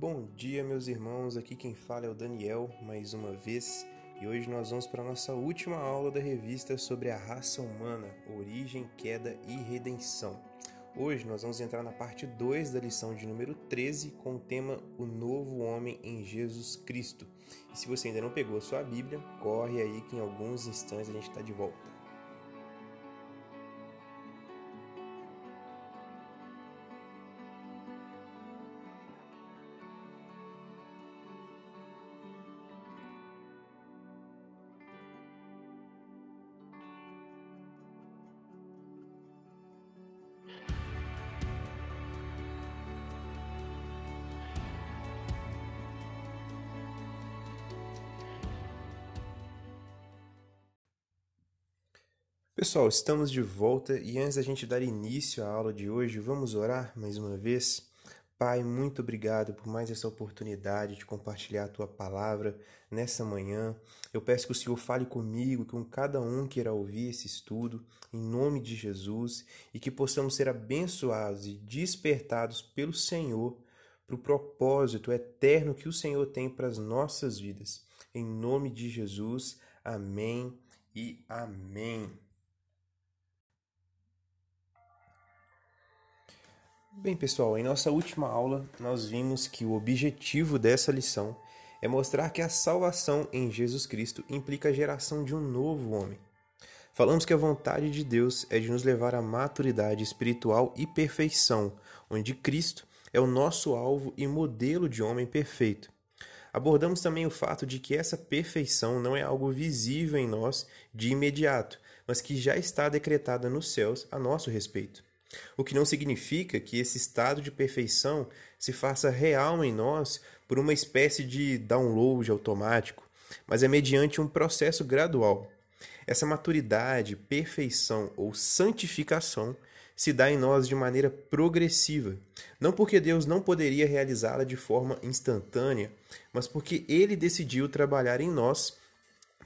Bom dia, meus irmãos. Aqui quem fala é o Daniel, mais uma vez, e hoje nós vamos para a nossa última aula da revista sobre a raça humana, origem, queda e redenção. Hoje nós vamos entrar na parte 2 da lição de número 13 com o tema O Novo Homem em Jesus Cristo. E se você ainda não pegou a sua Bíblia, corre aí que em alguns instantes a gente está de volta. Pessoal, estamos de volta e antes da gente dar início à aula de hoje, vamos orar mais uma vez. Pai, muito obrigado por mais essa oportunidade de compartilhar a tua palavra nessa manhã. Eu peço que o Senhor fale comigo, com cada um queira ouvir esse estudo, em nome de Jesus, e que possamos ser abençoados e despertados pelo Senhor para o propósito eterno que o Senhor tem para as nossas vidas. Em nome de Jesus, amém e amém. Bem, pessoal, em nossa última aula nós vimos que o objetivo dessa lição é mostrar que a salvação em Jesus Cristo implica a geração de um novo homem. Falamos que a vontade de Deus é de nos levar à maturidade espiritual e perfeição, onde Cristo é o nosso alvo e modelo de homem perfeito. Abordamos também o fato de que essa perfeição não é algo visível em nós de imediato, mas que já está decretada nos céus a nosso respeito. O que não significa que esse estado de perfeição se faça real em nós por uma espécie de download automático, mas é mediante um processo gradual. Essa maturidade, perfeição ou santificação se dá em nós de maneira progressiva, não porque Deus não poderia realizá-la de forma instantânea, mas porque ele decidiu trabalhar em nós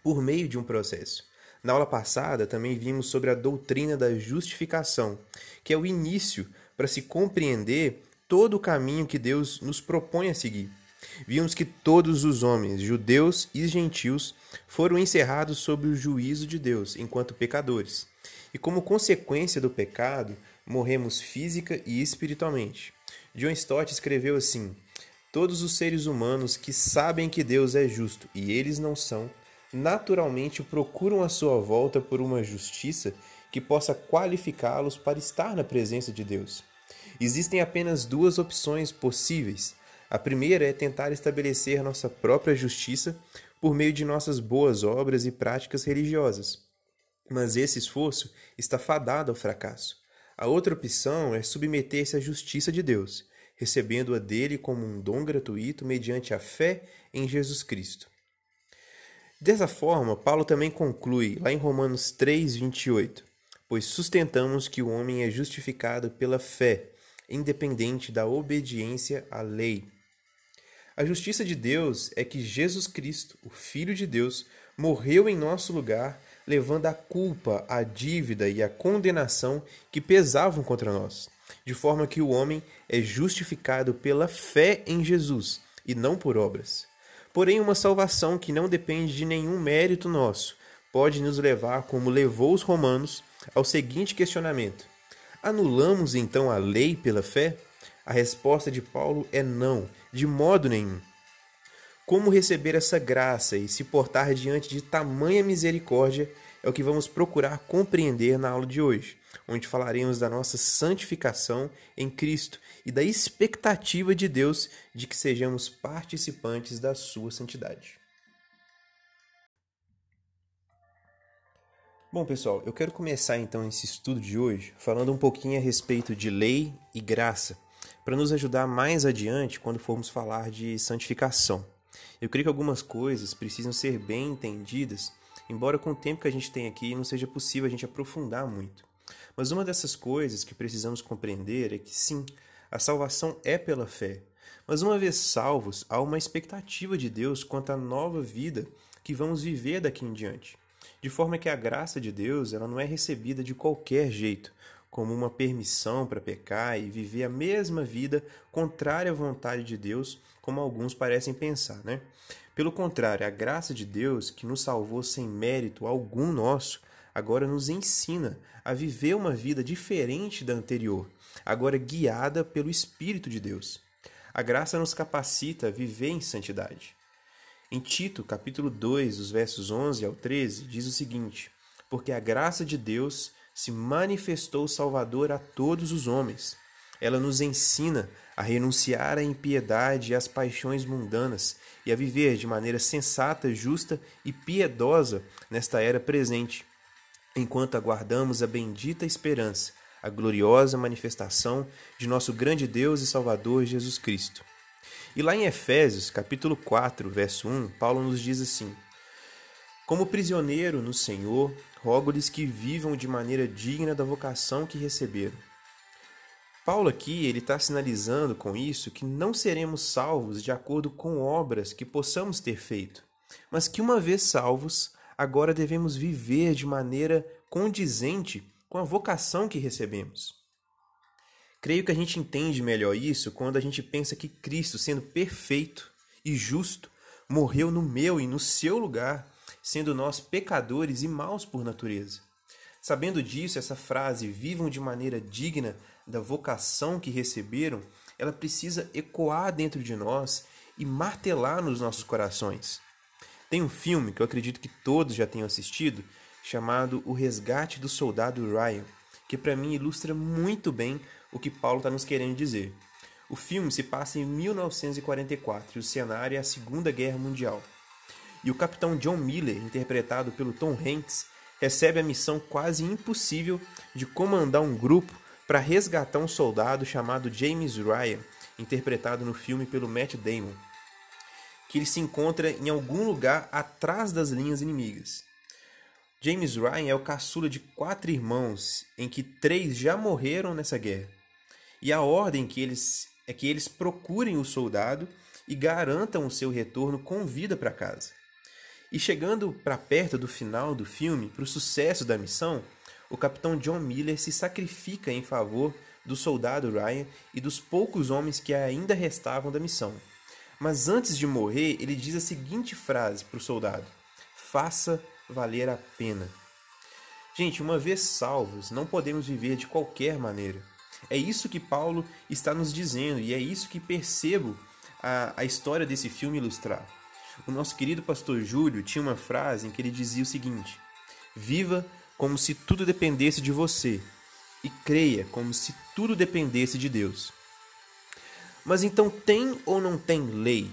por meio de um processo. Na aula passada também vimos sobre a doutrina da justificação, que é o início para se compreender todo o caminho que Deus nos propõe a seguir. Vimos que todos os homens, judeus e gentios, foram encerrados sob o juízo de Deus enquanto pecadores. E como consequência do pecado, morremos física e espiritualmente. John Stott escreveu assim: Todos os seres humanos que sabem que Deus é justo e eles não são, naturalmente procuram a sua volta por uma justiça que possa qualificá-los para estar na presença de Deus. Existem apenas duas opções possíveis. A primeira é tentar estabelecer nossa própria justiça por meio de nossas boas obras e práticas religiosas. Mas esse esforço está fadado ao fracasso. A outra opção é submeter-se à justiça de Deus, recebendo-a dele como um dom gratuito mediante a fé em Jesus Cristo. Dessa forma, Paulo também conclui, lá em Romanos 3, 28, pois sustentamos que o homem é justificado pela fé, independente da obediência à lei. A justiça de Deus é que Jesus Cristo, o Filho de Deus, morreu em nosso lugar, levando a culpa, a dívida e a condenação que pesavam contra nós, de forma que o homem é justificado pela fé em Jesus e não por obras. Porém, uma salvação que não depende de nenhum mérito nosso pode nos levar, como levou os romanos, ao seguinte questionamento: Anulamos então a lei pela fé? A resposta de Paulo é não, de modo nenhum. Como receber essa graça e se portar diante de tamanha misericórdia é o que vamos procurar compreender na aula de hoje, onde falaremos da nossa santificação em Cristo e da expectativa de Deus de que sejamos participantes da sua santidade. Bom, pessoal, eu quero começar então esse estudo de hoje falando um pouquinho a respeito de lei e graça, para nos ajudar mais adiante quando formos falar de santificação. Eu creio que algumas coisas precisam ser bem entendidas embora com o tempo que a gente tem aqui não seja possível a gente aprofundar muito. Mas uma dessas coisas que precisamos compreender é que sim, a salvação é pela fé. Mas uma vez salvos, há uma expectativa de Deus quanto à nova vida que vamos viver daqui em diante. De forma que a graça de Deus ela não é recebida de qualquer jeito, como uma permissão para pecar e viver a mesma vida contrária à vontade de Deus, como alguns parecem pensar, né? Pelo contrário, a graça de Deus, que nos salvou sem mérito algum nosso, agora nos ensina a viver uma vida diferente da anterior, agora guiada pelo Espírito de Deus. A graça nos capacita a viver em santidade. Em Tito, capítulo 2, dos versos 11 ao 13, diz o seguinte: Porque a graça de Deus se manifestou Salvador a todos os homens. Ela nos ensina a renunciar à impiedade e às paixões mundanas e a viver de maneira sensata, justa e piedosa nesta era presente, enquanto aguardamos a bendita esperança, a gloriosa manifestação de nosso grande Deus e Salvador Jesus Cristo. E lá em Efésios, capítulo 4, verso 1, Paulo nos diz assim: Como prisioneiro no Senhor, rogo-lhes que vivam de maneira digna da vocação que receberam. Paulo aqui ele está sinalizando com isso que não seremos salvos de acordo com obras que possamos ter feito, mas que uma vez salvos, agora devemos viver de maneira condizente com a vocação que recebemos. Creio que a gente entende melhor isso quando a gente pensa que Cristo, sendo perfeito e justo, morreu no meu e no seu lugar sendo nós pecadores e maus por natureza. Sabendo disso, essa frase, vivam de maneira digna da vocação que receberam, ela precisa ecoar dentro de nós e martelar nos nossos corações. Tem um filme que eu acredito que todos já tenham assistido, chamado O Resgate do Soldado Ryan, que para mim ilustra muito bem o que Paulo está nos querendo dizer. O filme se passa em 1944 e o cenário é a Segunda Guerra Mundial e o capitão John Miller, interpretado pelo Tom Hanks, recebe a missão quase impossível de comandar um grupo para resgatar um soldado chamado James Ryan, interpretado no filme pelo Matt Damon, que ele se encontra em algum lugar atrás das linhas inimigas. James Ryan é o caçula de quatro irmãos, em que três já morreram nessa guerra. E a ordem que eles é que eles procurem o soldado e garantam o seu retorno com vida para casa. E chegando para perto do final do filme, para o sucesso da missão, o capitão John Miller se sacrifica em favor do soldado Ryan e dos poucos homens que ainda restavam da missão. Mas antes de morrer, ele diz a seguinte frase para o soldado: Faça valer a pena. Gente, uma vez salvos, não podemos viver de qualquer maneira. É isso que Paulo está nos dizendo e é isso que percebo a, a história desse filme ilustrar. O nosso querido pastor Júlio tinha uma frase em que ele dizia o seguinte: Viva como se tudo dependesse de você e creia como se tudo dependesse de Deus. Mas então tem ou não tem lei?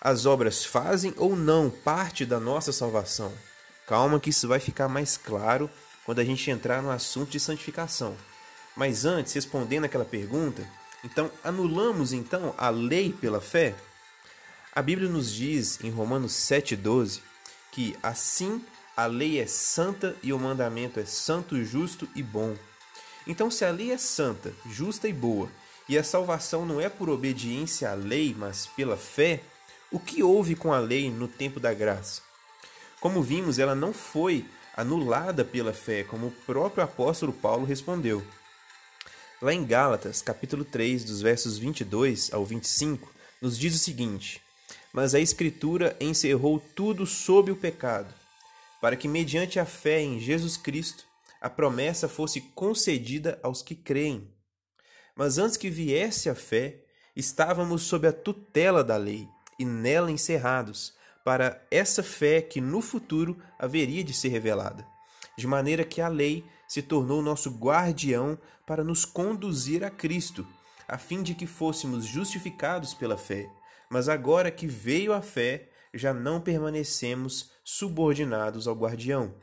As obras fazem ou não parte da nossa salvação? Calma que isso vai ficar mais claro quando a gente entrar no assunto de santificação. Mas antes, respondendo aquela pergunta, então anulamos então a lei pela fé? A Bíblia nos diz em Romanos 7,12 que assim a lei é santa e o mandamento é santo, justo e bom. Então, se a lei é santa, justa e boa, e a salvação não é por obediência à lei, mas pela fé, o que houve com a lei no tempo da graça? Como vimos, ela não foi anulada pela fé, como o próprio apóstolo Paulo respondeu. Lá em Gálatas, capítulo 3, dos versos 22 ao 25, nos diz o seguinte: mas a Escritura encerrou tudo sob o pecado, para que, mediante a fé em Jesus Cristo, a promessa fosse concedida aos que creem. Mas antes que viesse a fé, estávamos sob a tutela da lei e nela encerrados, para essa fé que no futuro haveria de ser revelada. De maneira que a lei se tornou nosso guardião para nos conduzir a Cristo, a fim de que fôssemos justificados pela fé. Mas agora que veio a fé, já não permanecemos subordinados ao guardião.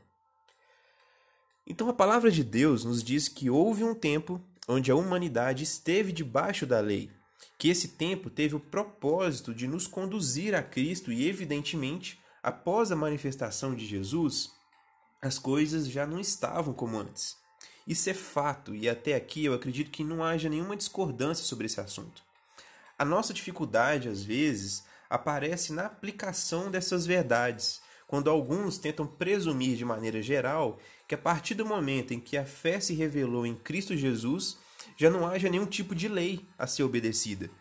Então a palavra de Deus nos diz que houve um tempo onde a humanidade esteve debaixo da lei, que esse tempo teve o propósito de nos conduzir a Cristo e, evidentemente, após a manifestação de Jesus, as coisas já não estavam como antes. Isso é fato e até aqui eu acredito que não haja nenhuma discordância sobre esse assunto. A nossa dificuldade, às vezes, aparece na aplicação dessas verdades, quando alguns tentam presumir de maneira geral que a partir do momento em que a fé se revelou em Cristo Jesus, já não haja nenhum tipo de lei a ser obedecida.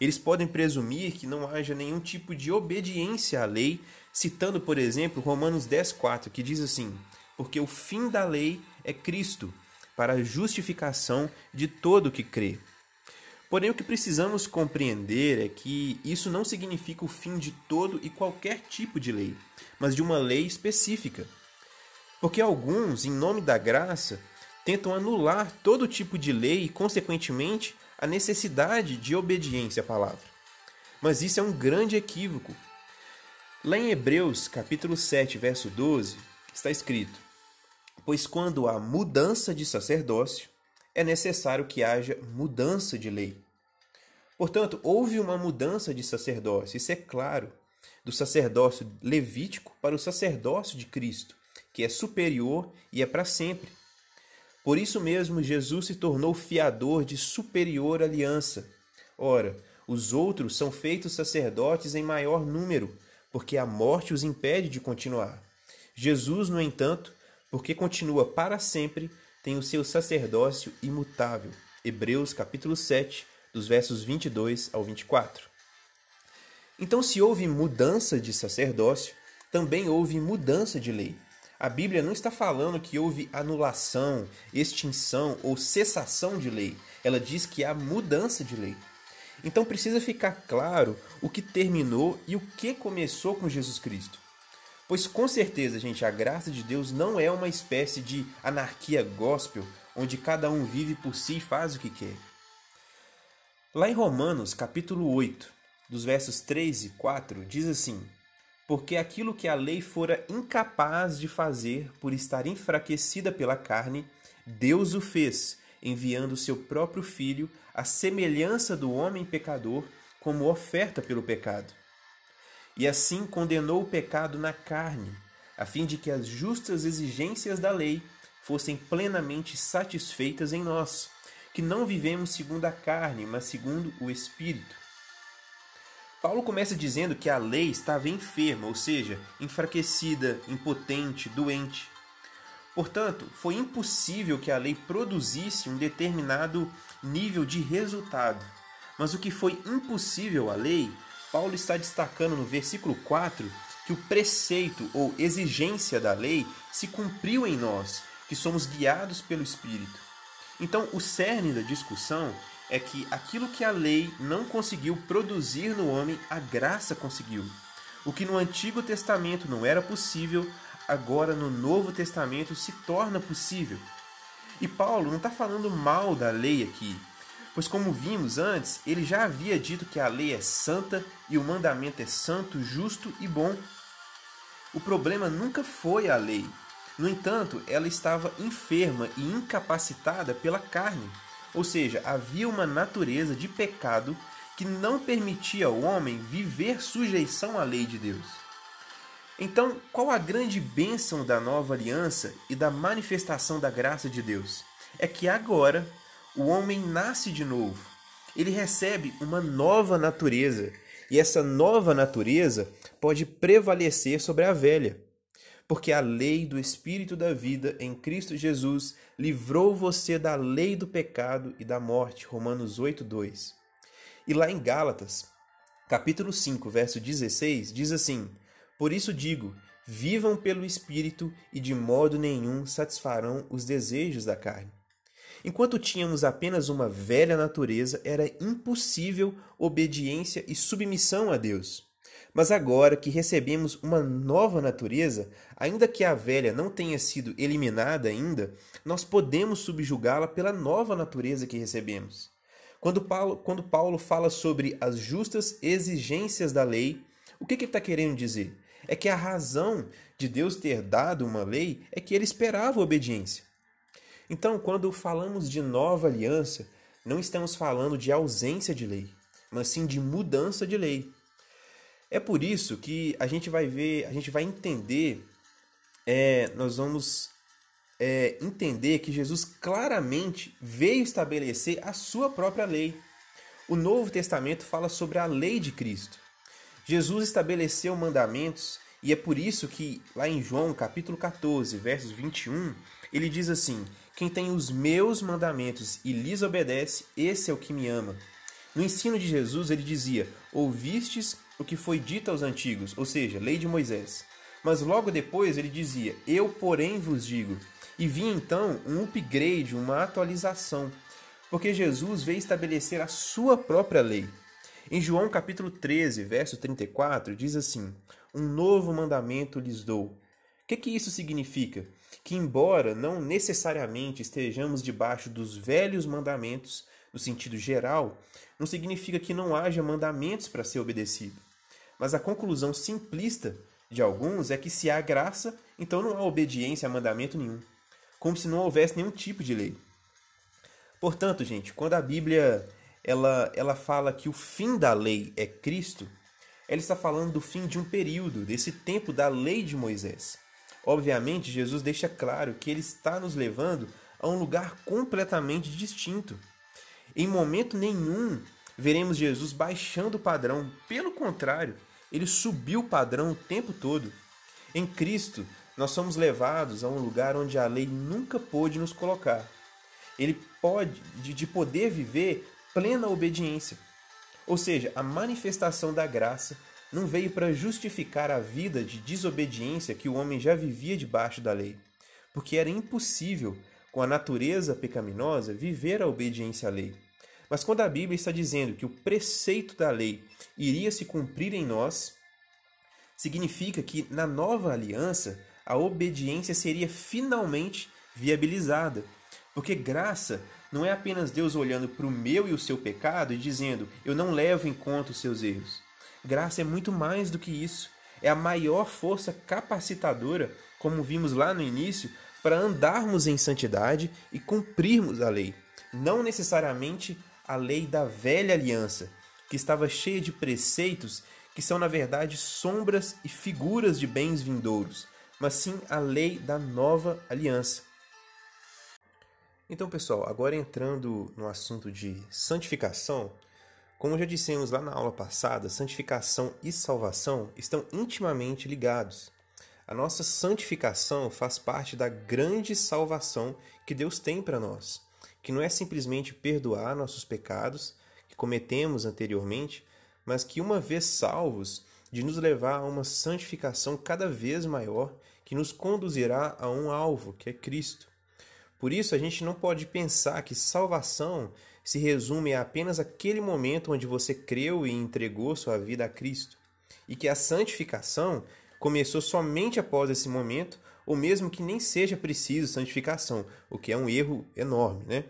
Eles podem presumir que não haja nenhum tipo de obediência à lei, citando, por exemplo, Romanos 10:4, que diz assim: "Porque o fim da lei é Cristo, para a justificação de todo o que crê." Porém, o que precisamos compreender é que isso não significa o fim de todo e qualquer tipo de lei, mas de uma lei específica. Porque alguns, em nome da graça, tentam anular todo tipo de lei e, consequentemente, a necessidade de obediência à palavra. Mas isso é um grande equívoco. Lá em Hebreus, capítulo 7, verso 12, está escrito: Pois quando há mudança de sacerdócio, é necessário que haja mudança de lei. Portanto, houve uma mudança de sacerdócio, isso é claro, do sacerdócio levítico para o sacerdócio de Cristo, que é superior e é para sempre. Por isso mesmo, Jesus se tornou fiador de superior aliança. Ora, os outros são feitos sacerdotes em maior número, porque a morte os impede de continuar. Jesus, no entanto, porque continua para sempre, tem o seu sacerdócio imutável. Hebreus capítulo 7, dos versos 22 ao 24. Então, se houve mudança de sacerdócio, também houve mudança de lei. A Bíblia não está falando que houve anulação, extinção ou cessação de lei. Ela diz que há mudança de lei. Então precisa ficar claro o que terminou e o que começou com Jesus Cristo. Pois com certeza, gente, a graça de Deus não é uma espécie de anarquia gospel, onde cada um vive por si e faz o que quer. Lá em Romanos, capítulo 8, dos versos 3 e 4, diz assim: Porque aquilo que a lei fora incapaz de fazer por estar enfraquecida pela carne, Deus o fez, enviando seu próprio filho à semelhança do homem pecador, como oferta pelo pecado e assim condenou o pecado na carne, a fim de que as justas exigências da lei fossem plenamente satisfeitas em nós, que não vivemos segundo a carne, mas segundo o Espírito. Paulo começa dizendo que a lei estava enferma, ou seja, enfraquecida, impotente, doente. Portanto, foi impossível que a lei produzisse um determinado nível de resultado. Mas o que foi impossível à lei Paulo está destacando no versículo 4 que o preceito ou exigência da lei se cumpriu em nós, que somos guiados pelo Espírito. Então, o cerne da discussão é que aquilo que a lei não conseguiu produzir no homem, a graça conseguiu. O que no Antigo Testamento não era possível, agora no Novo Testamento se torna possível. E Paulo não está falando mal da lei aqui, Pois, como vimos antes, ele já havia dito que a lei é santa e o mandamento é santo, justo e bom. O problema nunca foi a lei. No entanto, ela estava enferma e incapacitada pela carne. Ou seja, havia uma natureza de pecado que não permitia ao homem viver sujeição à lei de Deus. Então, qual a grande bênção da nova aliança e da manifestação da graça de Deus? É que agora o homem nasce de novo. Ele recebe uma nova natureza. E essa nova natureza pode prevalecer sobre a velha. Porque a lei do Espírito da vida em Cristo Jesus livrou você da lei do pecado e da morte. Romanos 8, 2. E lá em Gálatas, capítulo 5, verso 16, diz assim: Por isso digo, vivam pelo Espírito e de modo nenhum satisfarão os desejos da carne. Enquanto tínhamos apenas uma velha natureza, era impossível obediência e submissão a Deus. Mas agora que recebemos uma nova natureza, ainda que a velha não tenha sido eliminada ainda, nós podemos subjugá-la pela nova natureza que recebemos. Quando Paulo, quando Paulo fala sobre as justas exigências da lei, o que, que ele está querendo dizer? É que a razão de Deus ter dado uma lei é que ele esperava obediência. Então, quando falamos de nova aliança, não estamos falando de ausência de lei, mas sim de mudança de lei. É por isso que a gente vai ver, a gente vai entender, é, nós vamos é, entender que Jesus claramente veio estabelecer a sua própria lei. O Novo Testamento fala sobre a lei de Cristo. Jesus estabeleceu mandamentos E é por isso que lá em João, capítulo 14, versos 21, ele diz assim: Quem tem os meus mandamentos e lhes obedece, esse é o que me ama. No ensino de Jesus, ele dizia: Ouvistes o que foi dito aos antigos, ou seja, lei de Moisés. Mas logo depois ele dizia: Eu, porém, vos digo. E vinha então um upgrade, uma atualização, porque Jesus veio estabelecer a sua própria lei. Em João capítulo 13, verso 34, diz assim: Um novo mandamento lhes dou. O que, que isso significa? Que, embora não necessariamente estejamos debaixo dos velhos mandamentos, no sentido geral, não significa que não haja mandamentos para ser obedecido. Mas a conclusão simplista de alguns é que se há graça, então não há obediência a mandamento nenhum, como se não houvesse nenhum tipo de lei. Portanto, gente, quando a Bíblia ela, ela fala que o fim da lei é Cristo, ela está falando do fim de um período, desse tempo da lei de Moisés. Obviamente, Jesus deixa claro que ele está nos levando a um lugar completamente distinto. Em momento nenhum veremos Jesus baixando o padrão, pelo contrário, ele subiu o padrão o tempo todo. Em Cristo, nós somos levados a um lugar onde a lei nunca pôde nos colocar. Ele pode de poder viver plena obediência. Ou seja, a manifestação da graça não veio para justificar a vida de desobediência que o homem já vivia debaixo da lei, porque era impossível, com a natureza pecaminosa, viver a obediência à lei. Mas quando a Bíblia está dizendo que o preceito da lei iria se cumprir em nós, significa que na nova aliança a obediência seria finalmente viabilizada, porque graça não é apenas Deus olhando para o meu e o seu pecado e dizendo: Eu não levo em conta os seus erros. Graça é muito mais do que isso. É a maior força capacitadora, como vimos lá no início, para andarmos em santidade e cumprirmos a lei. Não necessariamente a lei da velha aliança, que estava cheia de preceitos que são, na verdade, sombras e figuras de bens vindouros, mas sim a lei da nova aliança. Então, pessoal, agora entrando no assunto de santificação, como já dissemos lá na aula passada, santificação e salvação estão intimamente ligados. A nossa santificação faz parte da grande salvação que Deus tem para nós, que não é simplesmente perdoar nossos pecados que cometemos anteriormente, mas que, uma vez salvos, de nos levar a uma santificação cada vez maior que nos conduzirá a um alvo, que é Cristo. Por isso, a gente não pode pensar que salvação se resume a apenas aquele momento onde você creu e entregou sua vida a Cristo, e que a santificação começou somente após esse momento, ou mesmo que nem seja preciso santificação, o que é um erro enorme, né?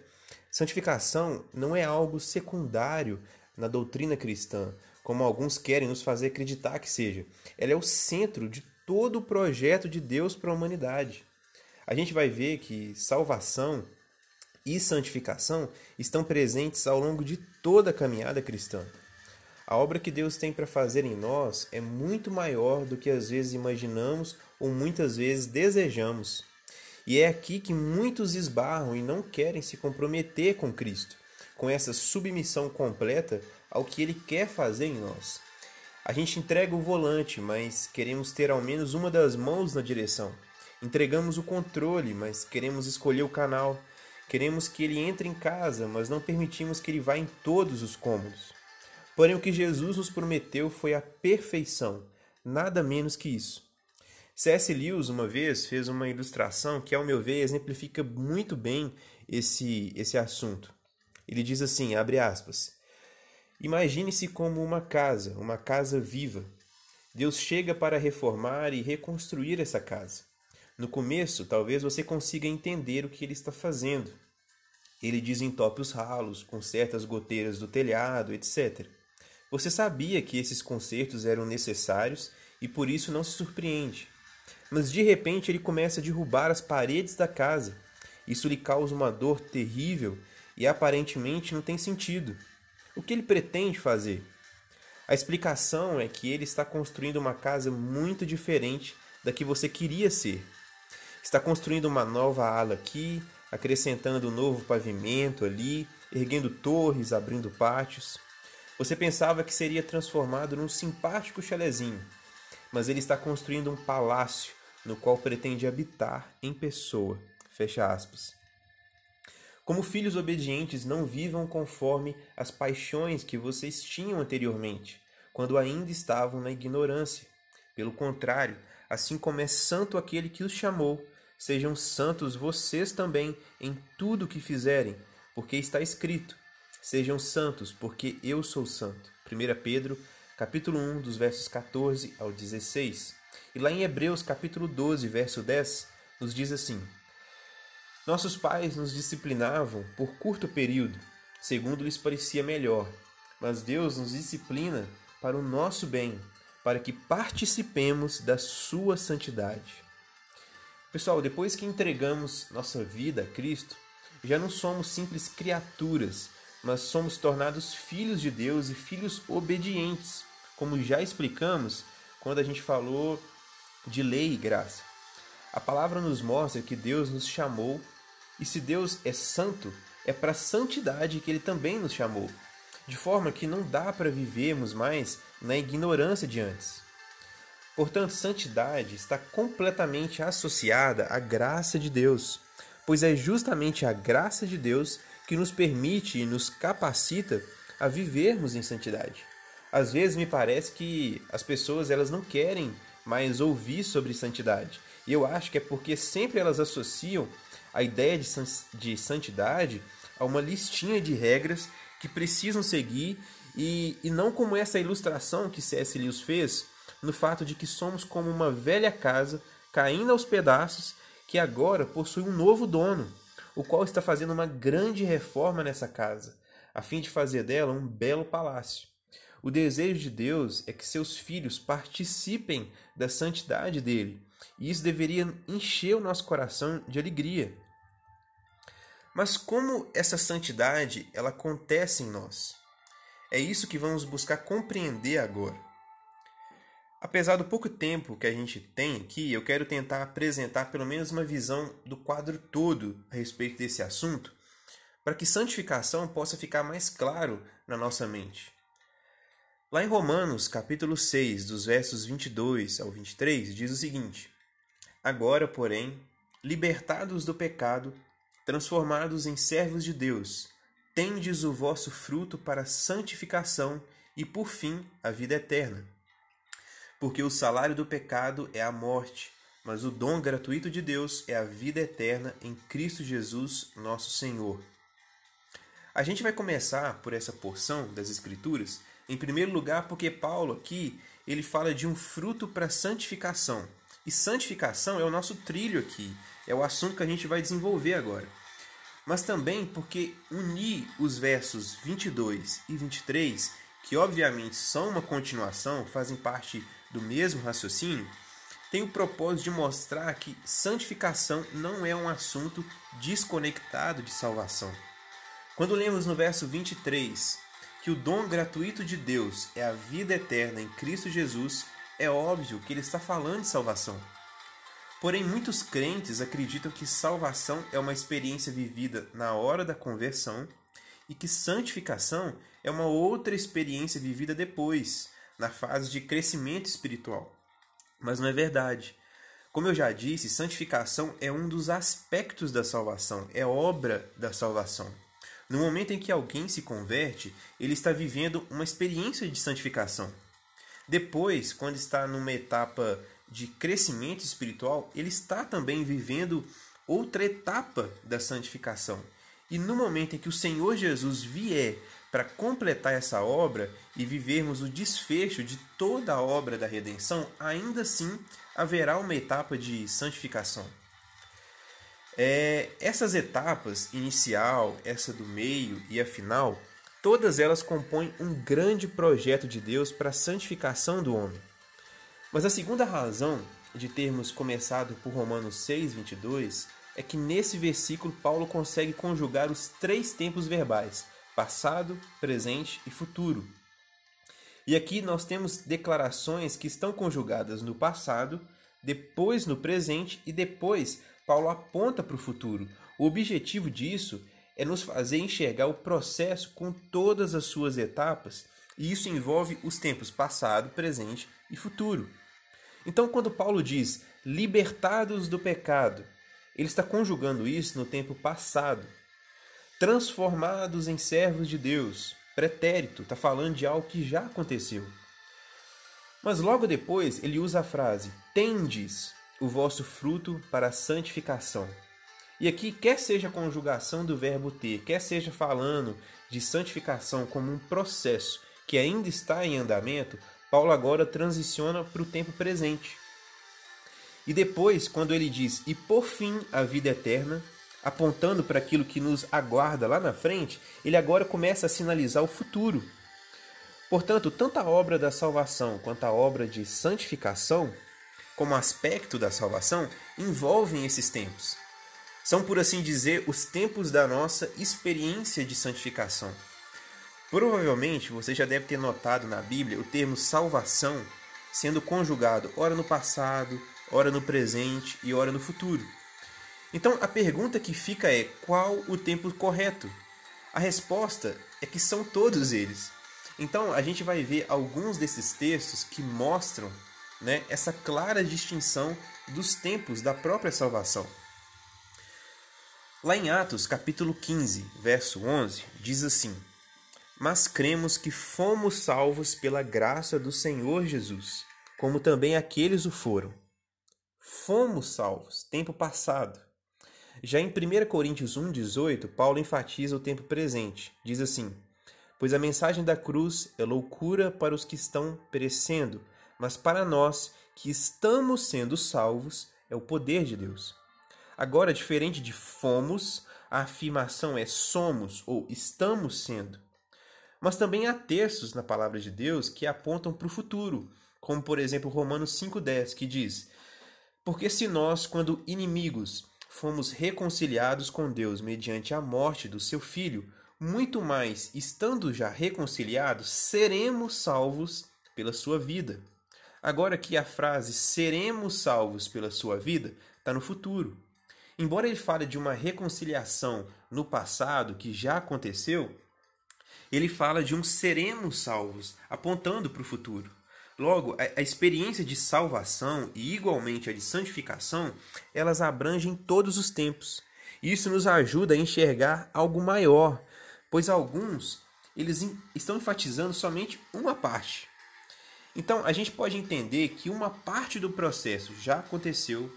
Santificação não é algo secundário na doutrina cristã, como alguns querem nos fazer acreditar que seja. Ela é o centro de todo o projeto de Deus para a humanidade a gente vai ver que salvação e santificação estão presentes ao longo de toda a caminhada cristã. A obra que Deus tem para fazer em nós é muito maior do que às vezes imaginamos ou muitas vezes desejamos. E é aqui que muitos esbarram e não querem se comprometer com Cristo, com essa submissão completa ao que Ele quer fazer em nós. A gente entrega o volante, mas queremos ter ao menos uma das mãos na direção. Entregamos o controle, mas queremos escolher o canal. Queremos que ele entre em casa, mas não permitimos que ele vá em todos os cômodos. Porém, o que Jesus nos prometeu foi a perfeição, nada menos que isso. C.S. Lewis, uma vez, fez uma ilustração que, ao meu ver, exemplifica muito bem esse, esse assunto. Ele diz assim, abre aspas, Imagine-se como uma casa, uma casa viva. Deus chega para reformar e reconstruir essa casa. No começo, talvez você consiga entender o que ele está fazendo. Ele desentope os ralos, conserta as goteiras do telhado, etc. Você sabia que esses consertos eram necessários e por isso não se surpreende. Mas de repente ele começa a derrubar as paredes da casa. Isso lhe causa uma dor terrível e aparentemente não tem sentido. O que ele pretende fazer? A explicação é que ele está construindo uma casa muito diferente da que você queria ser está construindo uma nova ala aqui, acrescentando um novo pavimento ali, erguendo torres, abrindo pátios. Você pensava que seria transformado num simpático chalezinho, mas ele está construindo um palácio no qual pretende habitar em pessoa. Fecha aspas. Como filhos obedientes, não vivam conforme as paixões que vocês tinham anteriormente, quando ainda estavam na ignorância. Pelo contrário, assim como é santo aquele que os chamou, sejam santos vocês também em tudo o que fizerem, porque está escrito: Sejam santos, porque eu sou santo. 1 Pedro, capítulo 1, dos versos 14 ao 16. E lá em Hebreus, capítulo 12, verso 10, nos diz assim: nossos pais nos disciplinavam por curto período, segundo lhes parecia melhor, mas Deus nos disciplina para o nosso bem, para que participemos da sua santidade. Pessoal, depois que entregamos nossa vida a Cristo, já não somos simples criaturas, mas somos tornados filhos de Deus e filhos obedientes, como já explicamos quando a gente falou de lei e graça. A palavra nos mostra que Deus nos chamou e se Deus é santo, é para a santidade que ele também nos chamou, de forma que não dá para vivermos mais na ignorância de antes. Portanto, santidade está completamente associada à graça de Deus, pois é justamente a graça de Deus que nos permite e nos capacita a vivermos em santidade. Às vezes me parece que as pessoas elas não querem mais ouvir sobre santidade. E eu acho que é porque sempre elas associam a ideia de santidade a uma listinha de regras que precisam seguir e, e não como essa ilustração que C.S. Lewis fez no fato de que somos como uma velha casa caindo aos pedaços que agora possui um novo dono, o qual está fazendo uma grande reforma nessa casa, a fim de fazer dela um belo palácio. O desejo de Deus é que seus filhos participem da santidade dele, e isso deveria encher o nosso coração de alegria. Mas como essa santidade ela acontece em nós? É isso que vamos buscar compreender agora. Apesar do pouco tempo que a gente tem aqui, eu quero tentar apresentar pelo menos uma visão do quadro todo a respeito desse assunto, para que santificação possa ficar mais claro na nossa mente. Lá em Romanos, capítulo 6, dos versos 22 ao 23, diz o seguinte: Agora, porém, libertados do pecado, transformados em servos de Deus, tendes o vosso fruto para santificação e, por fim, a vida eterna. Porque o salário do pecado é a morte, mas o dom gratuito de Deus é a vida eterna em Cristo Jesus, nosso Senhor. A gente vai começar por essa porção das Escrituras, em primeiro lugar, porque Paulo aqui ele fala de um fruto para santificação. E santificação é o nosso trilho aqui, é o assunto que a gente vai desenvolver agora. Mas também porque unir os versos 22 e 23, que obviamente são uma continuação, fazem parte do mesmo raciocínio, tem o propósito de mostrar que santificação não é um assunto desconectado de salvação. Quando lemos no verso 23 que o dom gratuito de Deus é a vida eterna em Cristo Jesus, é óbvio que ele está falando de salvação. Porém, muitos crentes acreditam que salvação é uma experiência vivida na hora da conversão e que santificação é uma outra experiência vivida depois, na fase de crescimento espiritual. Mas não é verdade. Como eu já disse, santificação é um dos aspectos da salvação, é obra da salvação. No momento em que alguém se converte, ele está vivendo uma experiência de santificação. Depois, quando está numa etapa de crescimento espiritual, ele está também vivendo outra etapa da santificação. E no momento em que o Senhor Jesus vier para completar essa obra e vivermos o desfecho de toda a obra da redenção, ainda assim haverá uma etapa de santificação. É, essas etapas, inicial, essa do meio e a final, Todas elas compõem um grande projeto de Deus para a santificação do homem. Mas a segunda razão de termos começado por Romanos 6, 22 é que nesse versículo Paulo consegue conjugar os três tempos verbais: passado, presente e futuro. E aqui nós temos declarações que estão conjugadas no passado, depois no presente e depois Paulo aponta para o futuro. O objetivo disso é nos fazer enxergar o processo com todas as suas etapas, e isso envolve os tempos passado, presente e futuro. Então, quando Paulo diz libertados do pecado, ele está conjugando isso no tempo passado. Transformados em servos de Deus, pretérito, está falando de algo que já aconteceu. Mas logo depois ele usa a frase: tendes o vosso fruto para a santificação. E aqui, quer seja a conjugação do verbo ter, quer seja falando de santificação como um processo que ainda está em andamento, Paulo agora transiciona para o tempo presente. E depois, quando ele diz, e por fim a vida eterna, apontando para aquilo que nos aguarda lá na frente, ele agora começa a sinalizar o futuro. Portanto, tanto a obra da salvação quanto a obra de santificação, como aspecto da salvação, envolvem esses tempos. São, por assim dizer, os tempos da nossa experiência de santificação. Provavelmente você já deve ter notado na Bíblia o termo salvação sendo conjugado ora no passado, ora no presente e ora no futuro. Então a pergunta que fica é: qual o tempo correto? A resposta é que são todos eles. Então a gente vai ver alguns desses textos que mostram né, essa clara distinção dos tempos da própria salvação. Lá em Atos, capítulo 15, verso 11, diz assim: Mas cremos que fomos salvos pela graça do Senhor Jesus, como também aqueles o foram fomos salvos, tempo passado. Já em 1 Coríntios 1,18, Paulo enfatiza o tempo presente. Diz assim: Pois a mensagem da cruz é loucura para os que estão perecendo, mas para nós que estamos sendo salvos é o poder de Deus. Agora, diferente de fomos, a afirmação é somos ou estamos sendo. Mas também há textos na palavra de Deus que apontam para o futuro, como por exemplo Romanos 5,10, que diz: porque se nós, quando inimigos, fomos reconciliados com Deus mediante a morte do seu filho, muito mais, estando já reconciliados, seremos salvos pela sua vida. Agora que a frase seremos salvos pela sua vida está no futuro. Embora ele fale de uma reconciliação no passado que já aconteceu, ele fala de um seremos salvos, apontando para o futuro. Logo, a, experiência de salvação e igualmente a de santificação, elas abrangem todos os tempos. Isso nos ajuda a enxergar algo maior, pois alguns eles estão enfatizando somente uma parte. Então, a gente pode entender que uma parte do processo já aconteceu,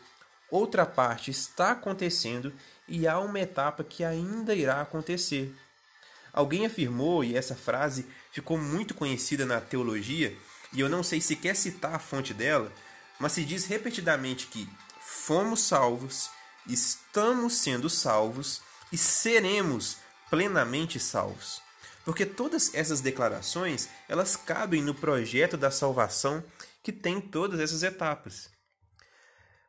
outra parte está acontecendo e há uma etapa que ainda irá acontecer. Alguém afirmou, e essa frase ficou muito conhecida na teologia, e eu não sei se quer citar a fonte dela, mas se diz repetidamente que fomos salvos, estamos sendo salvos e seremos plenamente salvos. Porque todas essas declarações, elas cabem no projeto da salvação que tem todas essas etapas.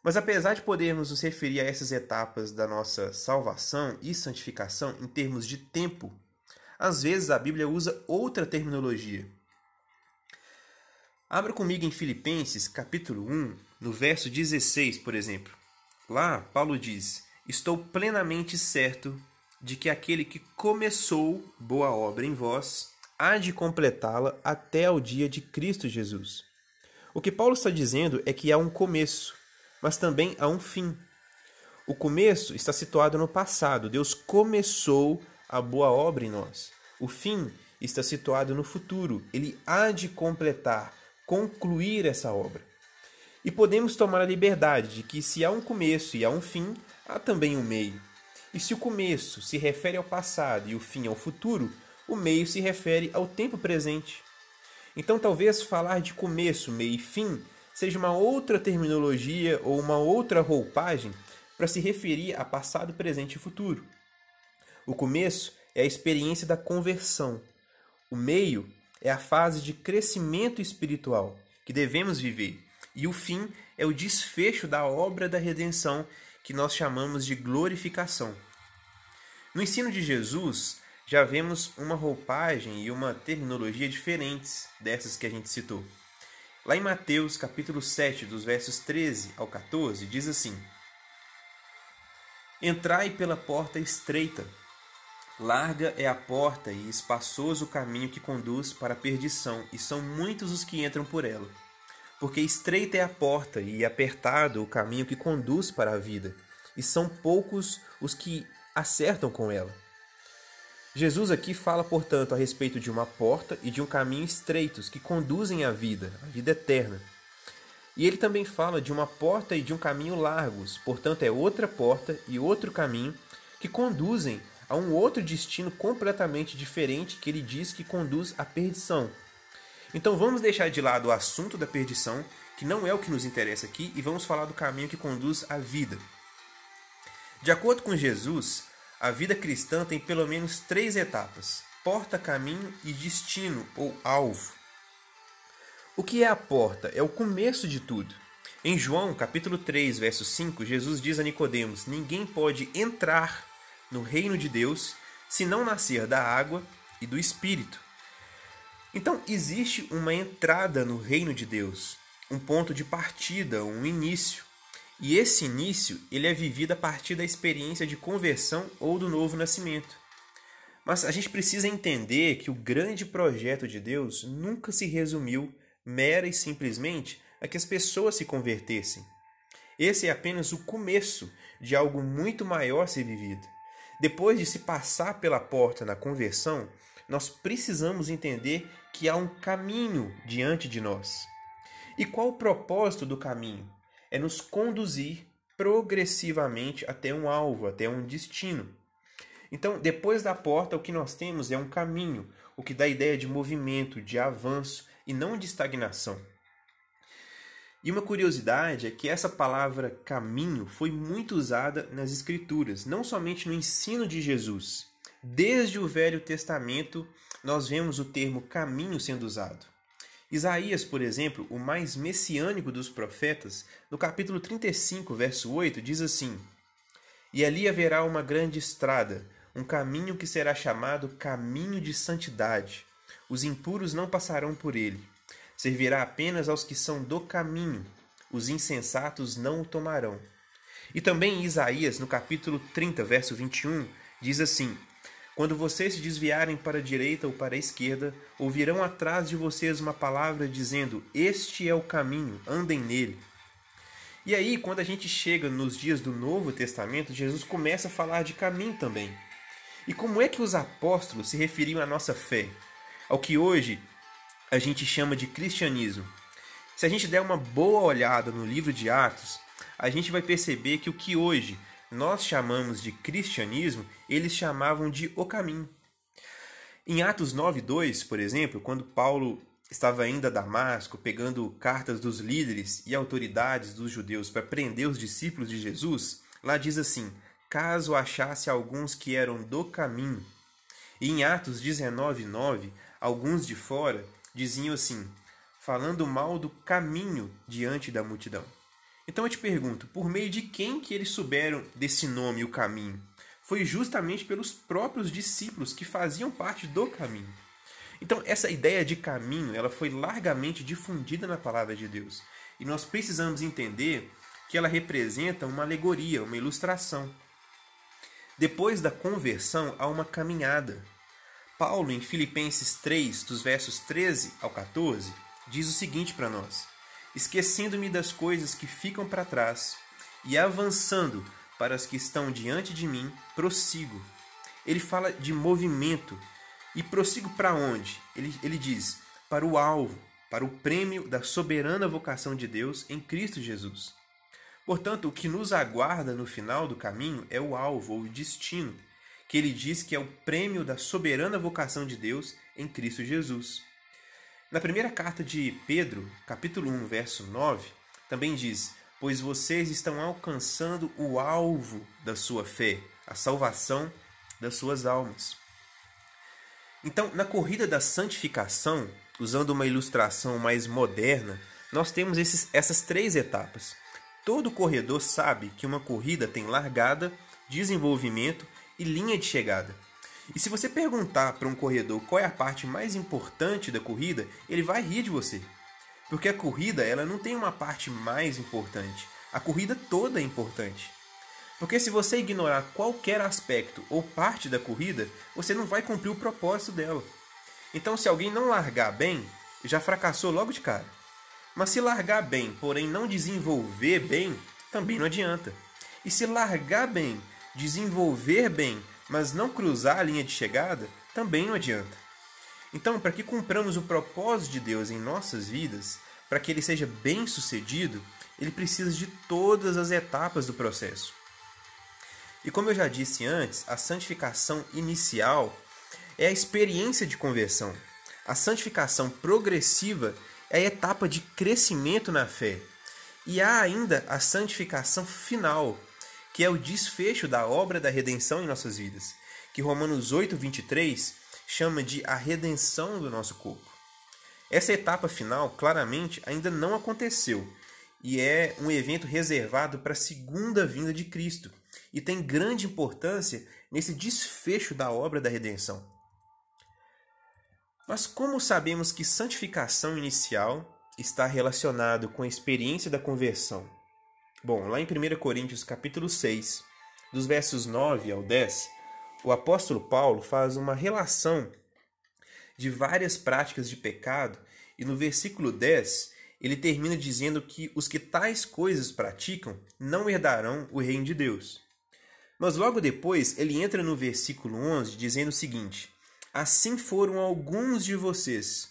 Mas apesar de podermos nos referir a essas etapas da nossa salvação e santificação em termos de tempo, às vezes a Bíblia usa outra terminologia. Abra comigo em Filipenses, capítulo 1, no verso 16, por exemplo. Lá, Paulo diz: Estou plenamente certo de que aquele que começou boa obra em vós há de completá-la até o dia de Cristo Jesus. O que Paulo está dizendo é que há um começo, mas também há um fim. O começo está situado no passado. Deus começou a boa obra em nós. O fim está situado no futuro. Ele há de completar concluir essa obra. E podemos tomar a liberdade de que, se há um começo e há um fim, há também um meio. E se o começo se refere ao passado e o fim ao futuro, o meio se refere ao tempo presente. Então, talvez falar de começo, meio e fim seja uma outra terminologia ou uma outra roupagem para se referir a passado, presente e futuro. O começo é a experiência da conversão. O meio é a fase de crescimento espiritual que devemos viver, e o fim é o desfecho da obra da redenção que nós chamamos de glorificação. No ensino de Jesus, já vemos uma roupagem e uma terminologia diferentes dessas que a gente citou. Lá em Mateus, capítulo 7, dos versos 13 ao 14, diz assim: Entrai pela porta estreita, Larga é a porta e espaçoso o caminho que conduz para a perdição, e são muitos os que entram por ela. porque estreita é a porta e apertado o caminho que conduz para a vida, e são poucos os que acertam com ela. Jesus aqui fala, portanto, a respeito de uma porta e de um caminho estreitos que conduzem à vida, à vida eterna. E ele também fala de uma porta e de um caminho largos, portanto, é outra porta e outro caminho que conduzem a um outro destino completamente diferente que ele diz que conduz à perdição. Então vamos deixar de lado o assunto da perdição, que não é o que nos interessa aqui, e vamos falar do caminho que conduz à vida. De acordo com Jesus, a vida cristã tem pelo menos três etapas: porta, caminho e destino ou alvo. O que é a porta? É o começo de tudo. Em João, capítulo 3, verso 5, Jesus diz a Nicodemos: Ninguém pode entrar no reino de Deus se não nascer da água e do espírito. Então, existe uma entrada no reino de Deus, um ponto de partida, um início. E esse início, ele é vivido a partir da experiência de conversão ou do novo nascimento. Mas a gente precisa entender que o grande projeto de Deus nunca se resumiu mera e simplesmente a que as pessoas se convertessem. Esse é apenas o começo de algo muito maior ser vivido. Depois de se passar pela porta na conversão, nós precisamos entender que há um caminho diante de nós. E qual o propósito do caminho? É nos conduzir progressivamente até um alvo, até um destino. Então, depois da porta, o que nós temos é um caminho, o que dá ideia de movimento, de avanço e não de estagnação. E uma curiosidade é que essa palavra caminho foi muito usada nas Escrituras, não somente no ensino de Jesus. Desde o Velho Testamento, nós vemos o termo caminho sendo usado. Isaías, por exemplo, o mais messiânico dos profetas, no capítulo 35, verso 8, diz assim: E ali haverá uma grande estrada, um caminho que será chamado caminho de santidade. Os impuros não passarão por ele servirá apenas aos que são do caminho, os insensatos não o tomarão. E também Isaías, no capítulo 30, verso 21, diz assim: Quando vocês se desviarem para a direita ou para a esquerda, ouvirão atrás de vocês uma palavra dizendo: Este é o caminho, andem nele. E aí, quando a gente chega nos dias do Novo Testamento, Jesus começa a falar de caminho também. E como é que os apóstolos se referiam à nossa fé? Ao que hoje a gente chama de cristianismo. Se a gente der uma boa olhada no livro de Atos, a gente vai perceber que o que hoje nós chamamos de cristianismo, eles chamavam de o caminho. Em Atos 9:2, por exemplo, quando Paulo estava ainda a Damasco, pegando cartas dos líderes e autoridades dos judeus para prender os discípulos de Jesus, lá diz assim: caso achasse alguns que eram do caminho. E em Atos 19:9, alguns de fora diziam assim, falando mal do caminho diante da multidão. Então eu te pergunto, por meio de quem que eles souberam desse nome, o caminho? Foi justamente pelos próprios discípulos que faziam parte do caminho. Então essa ideia de caminho, ela foi largamente difundida na palavra de Deus. E nós precisamos entender que ela representa uma alegoria, uma ilustração. Depois da conversão há uma caminhada, Paulo, em Filipenses 3, dos versos 13 ao 14, diz o seguinte para nós: Esquecendo-me das coisas que ficam para trás e avançando para as que estão diante de mim, prossigo. Ele fala de movimento. E prossigo para onde? Ele, ele diz: para o alvo, para o prêmio da soberana vocação de Deus em Cristo Jesus. Portanto, o que nos aguarda no final do caminho é o alvo ou o destino que ele diz que é o prêmio da soberana vocação de Deus em Cristo Jesus. Na primeira carta de Pedro, capítulo 1, verso 9, também diz: Pois vocês estão alcançando o alvo da sua fé, a salvação das suas almas. Então, na corrida da santificação, usando uma ilustração mais moderna, nós temos esses, essas três etapas. Todo corredor sabe que uma corrida tem largada, desenvolvimento e linha de chegada. E se você perguntar para um corredor qual é a parte mais importante da corrida, ele vai rir de você. Porque a corrida ela não tem uma parte mais importante. A corrida toda é importante. Porque se você ignorar qualquer aspecto ou parte da corrida, você não vai cumprir o propósito dela. Então, se alguém não largar bem, já fracassou logo de cara. Mas se largar bem, porém não desenvolver bem, também não adianta. E se largar bem, desenvolver bem, mas não cruzar a linha de chegada, também não adianta. Então, para que cumpramos o propósito de Deus em nossas vidas, para que ele seja bem sucedido, ele precisa de todas as etapas do processo. E como eu já disse antes, a santificação inicial é a experiência de conversão. A santificação progressiva é a etapa de crescimento na fé. E há ainda a santificação final, que é o desfecho da obra da redenção em nossas vidas, que Romanos 8, 23 chama de a redenção do nosso corpo. Essa etapa final, claramente, ainda não aconteceu e é um evento reservado para a segunda vinda de Cristo e tem grande importância nesse desfecho da obra da redenção. Mas como sabemos que santificação inicial está relacionado com a experiência da conversão? Bom, lá em 1 Coríntios capítulo 6, dos versos 9 ao 10, o apóstolo Paulo faz uma relação de várias práticas de pecado e no versículo 10 ele termina dizendo que os que tais coisas praticam não herdarão o reino de Deus. Mas logo depois ele entra no versículo 11 dizendo o seguinte: Assim foram alguns de vocês,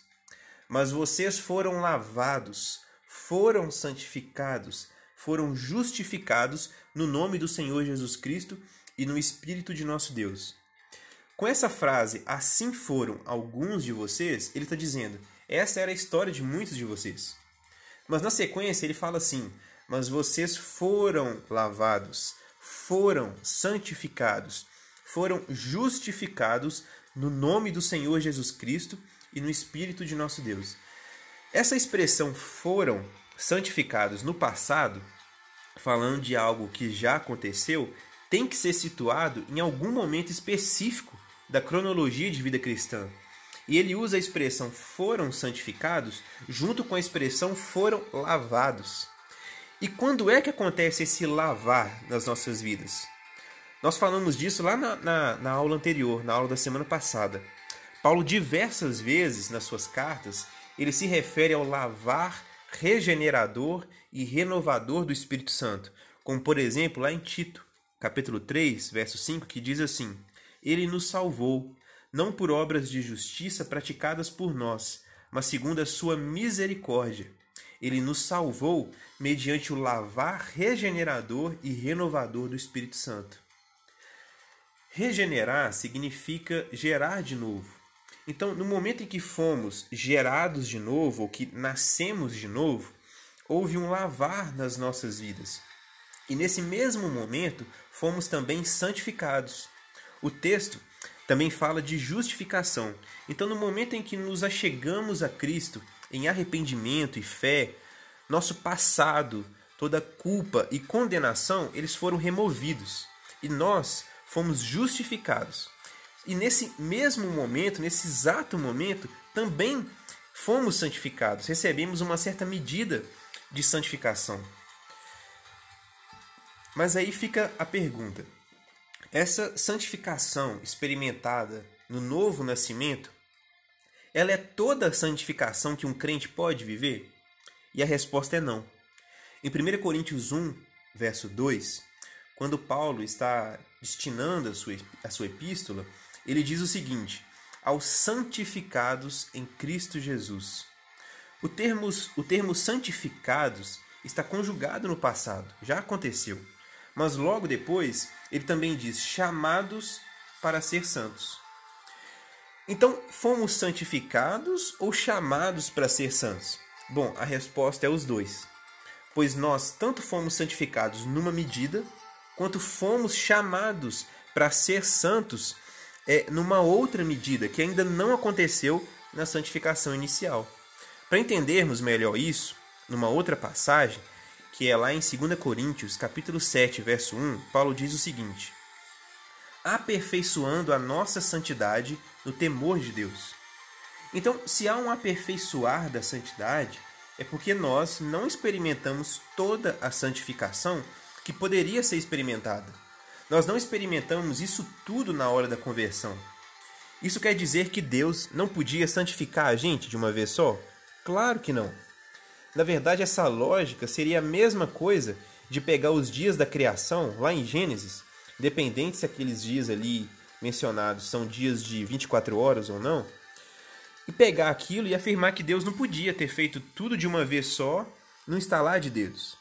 mas vocês foram lavados, foram santificados, foram justificados no nome do Senhor Jesus Cristo e no Espírito de nosso Deus. Com essa frase, assim foram alguns de vocês, ele está dizendo: essa era a história de muitos de vocês. Mas na sequência ele fala assim: Mas vocês foram lavados, foram santificados, foram justificados no nome do Senhor Jesus Cristo e no Espírito de nosso Deus. Essa expressão foram santificados no passado, falando de algo que já aconteceu, tem que ser situado em algum momento específico da cronologia de vida cristã. E ele usa a expressão foram santificados junto com a expressão foram lavados. E quando é que acontece esse lavar nas nossas vidas? Nós falamos disso lá na, na, na aula anterior, na aula da semana passada. Paulo, diversas vezes nas suas cartas, ele se refere ao lavar regenerador e renovador do Espírito Santo, como por exemplo lá em Tito, capítulo 3, verso 5, que diz assim: Ele nos salvou não por obras de justiça praticadas por nós, mas segundo a sua misericórdia. Ele nos salvou mediante o lavar regenerador e renovador do Espírito Santo. Regenerar significa gerar de novo. Então, no momento em que fomos gerados de novo, ou que nascemos de novo, houve um lavar nas nossas vidas. E nesse mesmo momento, fomos também santificados. O texto também fala de justificação. Então, no momento em que nos achegamos a Cristo em arrependimento e fé, nosso passado, toda culpa e condenação, eles foram removidos e nós fomos justificados. E nesse mesmo momento, nesse exato momento, também fomos santificados, recebemos uma certa medida de santificação. Mas aí fica a pergunta: essa santificação experimentada no novo nascimento, ela é toda a santificação que um crente pode viver? E a resposta é não. Em 1 Coríntios 1, verso 2, quando Paulo está destinando a sua, a sua epístola, ele diz o seguinte: aos santificados em Cristo Jesus. O termo, o termo santificados está conjugado no passado, já aconteceu. Mas logo depois, ele também diz: chamados para ser santos. Então, fomos santificados ou chamados para ser santos? Bom, a resposta é os dois. Pois nós tanto fomos santificados numa medida, quanto fomos chamados para ser santos é, numa outra medida que ainda não aconteceu na santificação inicial. Para entendermos melhor isso, numa outra passagem, que é lá em 2 Coríntios, capítulo 7, verso 1, Paulo diz o seguinte: aperfeiçoando a nossa santidade no temor de Deus. Então, se há um aperfeiçoar da santidade, é porque nós não experimentamos toda a santificação que poderia ser experimentada. Nós não experimentamos isso tudo na hora da conversão. Isso quer dizer que Deus não podia santificar a gente de uma vez só? Claro que não. Na verdade, essa lógica seria a mesma coisa de pegar os dias da criação, lá em Gênesis, independente se aqueles dias ali mencionados são dias de 24 horas ou não, e pegar aquilo e afirmar que Deus não podia ter feito tudo de uma vez só, no instalar de dedos.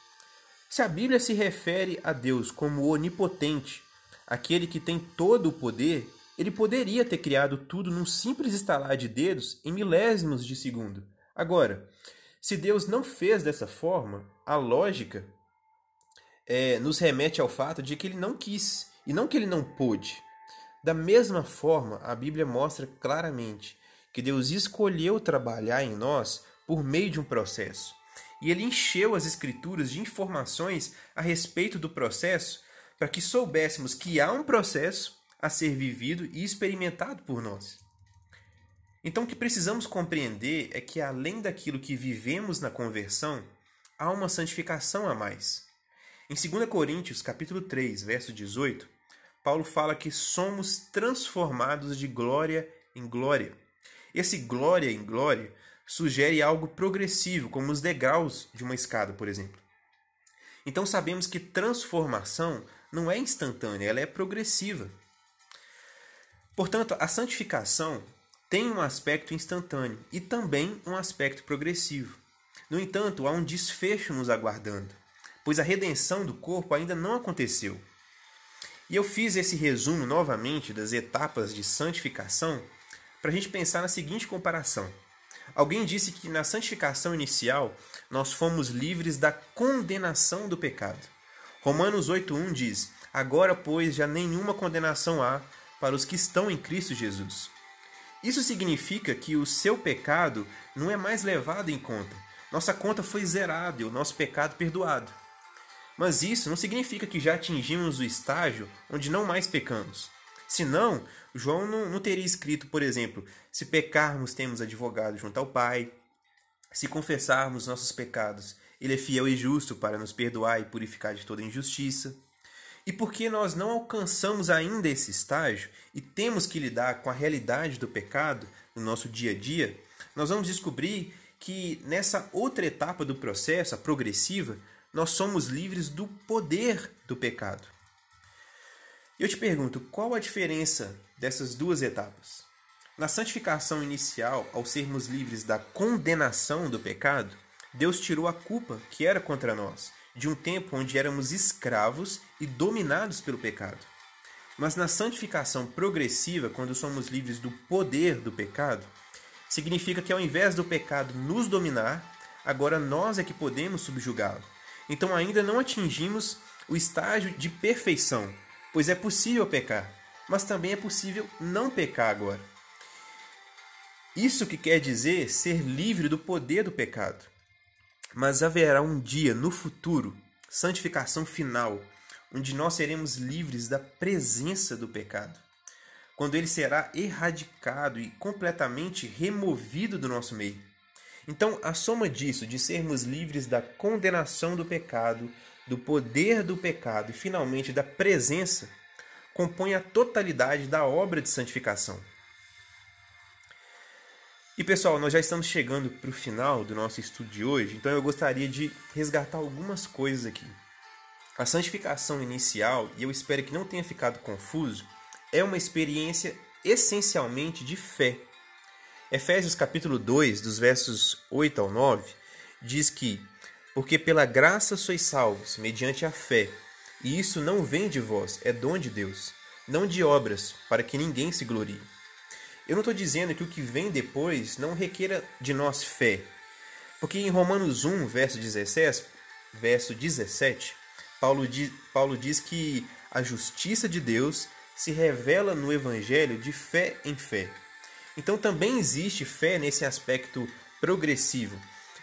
Se a Bíblia se refere a Deus como onipotente, aquele que tem todo o poder, ele poderia ter criado tudo num simples estalar de dedos em milésimos de segundo. Agora, se Deus não fez dessa forma, a lógica é, nos remete ao fato de que ele não quis e não que ele não pôde. Da mesma forma, a Bíblia mostra claramente que Deus escolheu trabalhar em nós por meio de um processo. E ele encheu as Escrituras de informações a respeito do processo para que soubéssemos que há um processo a ser vivido e experimentado por nós. Então, o que precisamos compreender é que, além daquilo que vivemos na conversão, há uma santificação a mais. Em 2 Coríntios, capítulo 3, verso 18, Paulo fala que somos transformados de glória em glória. Esse glória em glória sugere algo progressivo, como os degraus de uma escada, por exemplo. Então sabemos que transformação não é instantânea, ela é progressiva. Portanto, a santificação tem um aspecto instantâneo e também um aspecto progressivo. No entanto, há um desfecho nos aguardando, pois a redenção do corpo ainda não aconteceu. E eu fiz esse resumo novamente das etapas de santificação para a gente pensar na seguinte comparação. Alguém disse que na santificação inicial nós fomos livres da condenação do pecado. Romanos 8,1 diz: Agora, pois, já nenhuma condenação há para os que estão em Cristo Jesus. Isso significa que o seu pecado não é mais levado em conta. Nossa conta foi zerada e o nosso pecado perdoado. Mas isso não significa que já atingimos o estágio onde não mais pecamos. Senão, João não, não teria escrito, por exemplo, se pecarmos, temos advogado junto ao Pai. Se confessarmos nossos pecados, ele é fiel e justo para nos perdoar e purificar de toda injustiça. E porque nós não alcançamos ainda esse estágio e temos que lidar com a realidade do pecado no nosso dia a dia, nós vamos descobrir que nessa outra etapa do processo, a progressiva, nós somos livres do poder do pecado. Eu te pergunto, qual a diferença dessas duas etapas? Na santificação inicial, ao sermos livres da condenação do pecado, Deus tirou a culpa que era contra nós, de um tempo onde éramos escravos e dominados pelo pecado. Mas na santificação progressiva, quando somos livres do poder do pecado, significa que ao invés do pecado nos dominar, agora nós é que podemos subjugá-lo. Então ainda não atingimos o estágio de perfeição, pois é possível pecar, mas também é possível não pecar agora. Isso que quer dizer ser livre do poder do pecado. Mas haverá um dia no futuro, santificação final, onde nós seremos livres da presença do pecado, quando ele será erradicado e completamente removido do nosso meio. Então, a soma disso, de sermos livres da condenação do pecado, do poder do pecado e finalmente da presença, compõe a totalidade da obra de santificação. E pessoal, nós já estamos chegando para o final do nosso estudo de hoje, então eu gostaria de resgatar algumas coisas aqui. A santificação inicial, e eu espero que não tenha ficado confuso, é uma experiência essencialmente de fé. Efésios capítulo 2, dos versos 8 ao 9, diz que: Porque pela graça sois salvos, mediante a fé, e isso não vem de vós, é dom de Deus, não de obras, para que ninguém se glorie. Eu não estou dizendo que o que vem depois não requeira de nós fé, porque em Romanos 1, verso 17, verso 17 Paulo, diz, Paulo diz que a justiça de Deus se revela no Evangelho de fé em fé. Então também existe fé nesse aspecto progressivo,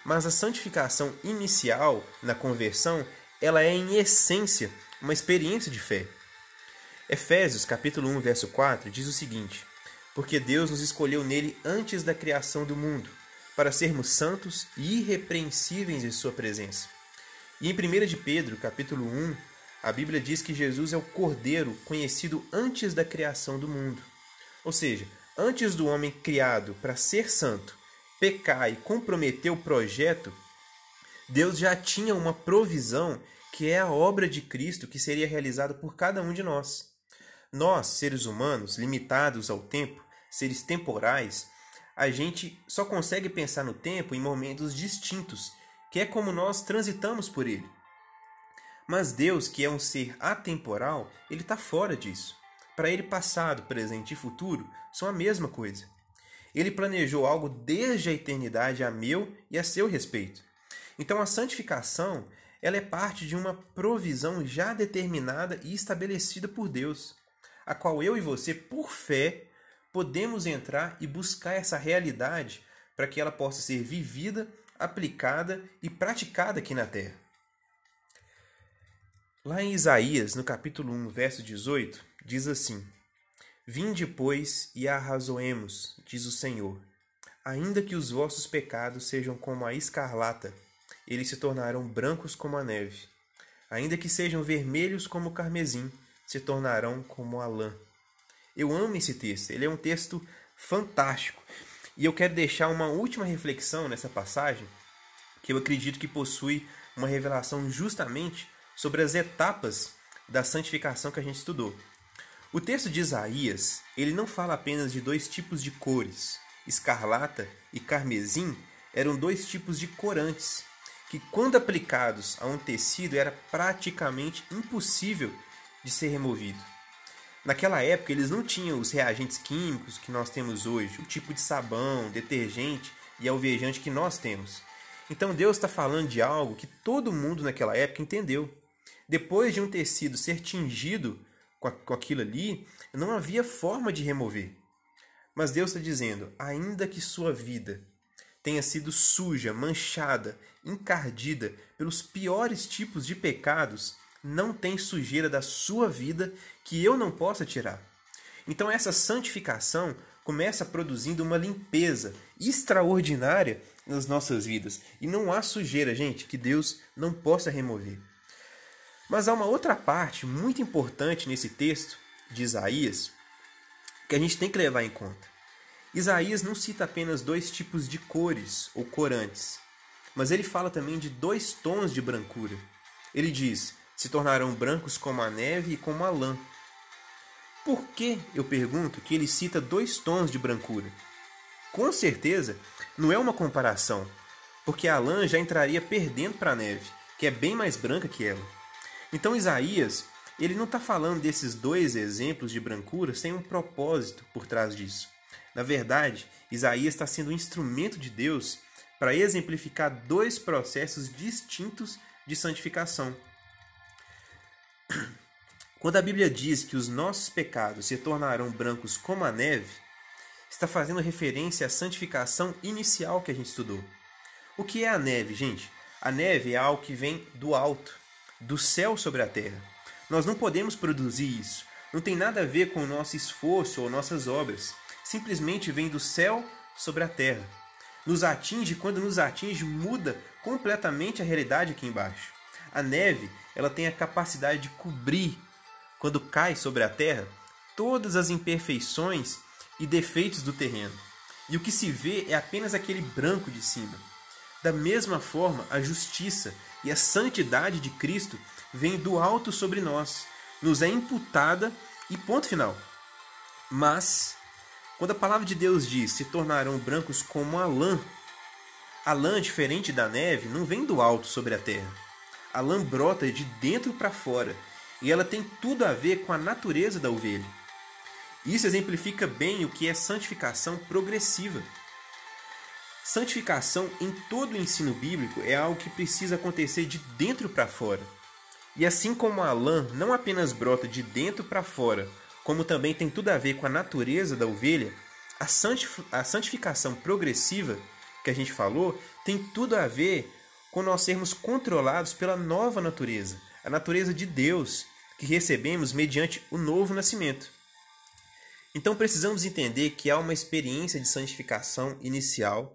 mas a santificação inicial na conversão, ela é em essência uma experiência de fé. Efésios capítulo 1, verso 4 diz o seguinte: Porque Deus nos escolheu nele antes da criação do mundo, para sermos santos e irrepreensíveis em sua presença. E em 1 de Pedro, capítulo 1, a Bíblia diz que Jesus é o Cordeiro conhecido antes da criação do mundo. Ou seja, antes do homem criado para ser santo, pecar e comprometer o projeto Deus já tinha uma provisão que é a obra de Cristo que seria realizada por cada um de nós. Nós, seres humanos, limitados ao tempo, seres temporais, a gente só consegue pensar no tempo em momentos distintos, que é como nós transitamos por ele. Mas Deus, que é um ser atemporal, ele está fora disso. Para ele, passado, presente e futuro são a mesma coisa. Ele planejou algo desde a eternidade a meu e a seu respeito. Então a santificação, ela é parte de uma provisão já determinada e estabelecida por Deus, a qual eu e você, por fé, podemos entrar e buscar essa realidade para que ela possa ser vivida, aplicada e praticada aqui na terra. Lá em Isaías, no capítulo 1, verso 18, diz assim: Vinde, pois, e arrazoemos, diz o Senhor. Ainda que os vossos pecados sejam como a escarlata, eles se tornarão brancos como a neve. Ainda que sejam vermelhos como o carmesim, se tornarão como a lã. Eu amo esse texto, ele é um texto fantástico. E eu quero deixar uma última reflexão nessa passagem, que eu acredito que possui uma revelação justamente sobre as etapas da santificação que a gente estudou. O texto de Isaías, ele não fala apenas de dois tipos de cores. Escarlata e carmesim eram dois tipos de corantes, que quando aplicados a um tecido era praticamente impossível de ser removido. Naquela época, eles não tinham os reagentes químicos que nós temos hoje, o tipo de sabão, detergente e alvejante que nós temos. Então Deus está falando de algo que todo mundo naquela época entendeu. Depois de um tecido ser tingido com, com aquilo ali, não havia forma de remover. Mas Deus está dizendo: ainda que sua vida tenha sido suja, manchada, encardida pelos piores tipos de pecados, não tem sujeira da sua vida que eu não possa tirar. Então essa santificação começa produzindo uma limpeza extraordinária nas nossas vidas. E não há sujeira, gente, que Deus não possa remover. Mas há uma outra parte muito importante nesse texto de Isaías que a gente tem que levar em conta. Isaías não cita apenas dois tipos de cores ou corantes, mas ele fala também de dois tons de brancura. Ele diz: se tornarão brancos como a neve e como a lã. Por que, eu pergunto, que ele cita dois tons de brancura? Com certeza, não é uma comparação, porque a lã já entraria perdendo para a neve, que é bem mais branca que ela. Então Isaías, ele não está falando desses dois exemplos de brancura sem um propósito por trás disso. Na verdade, Isaías está sendo um instrumento de Deus para exemplificar dois processos distintos de santificação. Quando a Bíblia diz que os nossos pecados se tornarão brancos como a neve, está fazendo referência à santificação inicial que a gente estudou. O que é a neve, gente? A neve é algo que vem do alto, do céu sobre a terra. Nós não podemos produzir isso. Não tem nada a ver com o nosso esforço ou nossas obras. Simplesmente vem do céu sobre a terra. Nos atinge, quando nos atinge, muda completamente a realidade aqui embaixo. A neve ela tem a capacidade de cobrir, quando cai sobre a terra, todas as imperfeições e defeitos do terreno. E o que se vê é apenas aquele branco de cima. Da mesma forma, a justiça e a santidade de Cristo vem do alto sobre nós, nos é imputada e ponto final. Mas, quando a palavra de Deus diz se tornarão brancos como a lã, a lã, diferente da neve, não vem do alto sobre a terra a lã brota de dentro para fora e ela tem tudo a ver com a natureza da ovelha. Isso exemplifica bem o que é santificação progressiva. Santificação em todo o ensino bíblico é algo que precisa acontecer de dentro para fora. E assim como a lã não apenas brota de dentro para fora, como também tem tudo a ver com a natureza da ovelha, a santificação progressiva que a gente falou tem tudo a ver com nós sermos controlados pela nova natureza, a natureza de Deus, que recebemos mediante o novo nascimento. Então precisamos entender que há uma experiência de santificação inicial,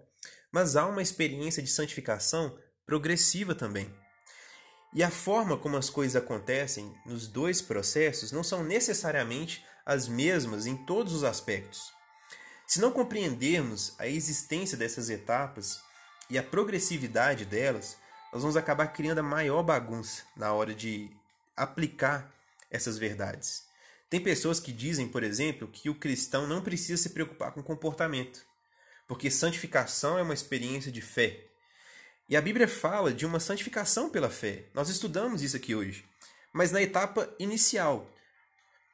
mas há uma experiência de santificação progressiva também. E a forma como as coisas acontecem nos dois processos não são necessariamente as mesmas em todos os aspectos. Se não compreendermos a existência dessas etapas, e a progressividade delas, nós vamos acabar criando a maior bagunça na hora de aplicar essas verdades. Tem pessoas que dizem, por exemplo, que o cristão não precisa se preocupar com comportamento, porque santificação é uma experiência de fé. E a Bíblia fala de uma santificação pela fé. Nós estudamos isso aqui hoje, mas na etapa inicial.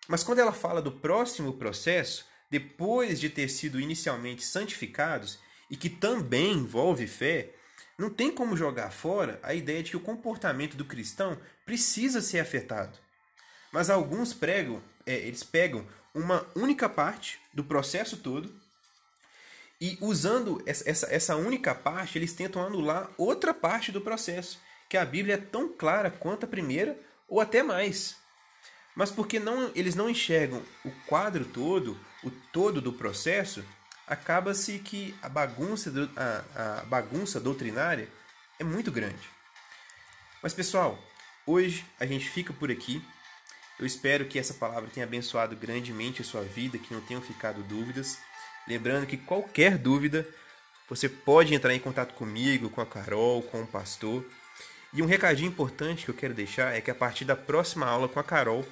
Mas quando ela fala do próximo processo, depois de ter sido inicialmente santificados, e que também envolve fé, não tem como jogar fora a ideia de que o comportamento do cristão precisa ser afetado. Mas alguns pregam, é, eles pegam uma única parte do processo todo e usando essa, essa única parte, eles tentam anular outra parte do processo, que a Bíblia é tão clara quanto a primeira, ou até mais. Mas porque não, eles não enxergam o quadro todo, o todo do processo, acaba-se que a bagunça, a, a bagunça doutrinária é muito grande. Mas pessoal, hoje a gente fica por aqui. Eu espero que essa palavra tenha abençoado grandemente a sua vida, que não tenham ficado dúvidas. Lembrando que qualquer dúvida, você pode entrar em contato comigo, com a Carol, com o pastor. E um recadinho importante que eu quero deixar é que a partir da próxima aula com a Carol,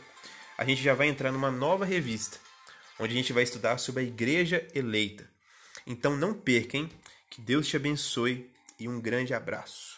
a gente já vai entrar numa nova revista onde a gente vai estudar sobre a igreja eleita. Então não percam, que Deus te abençoe e um grande abraço.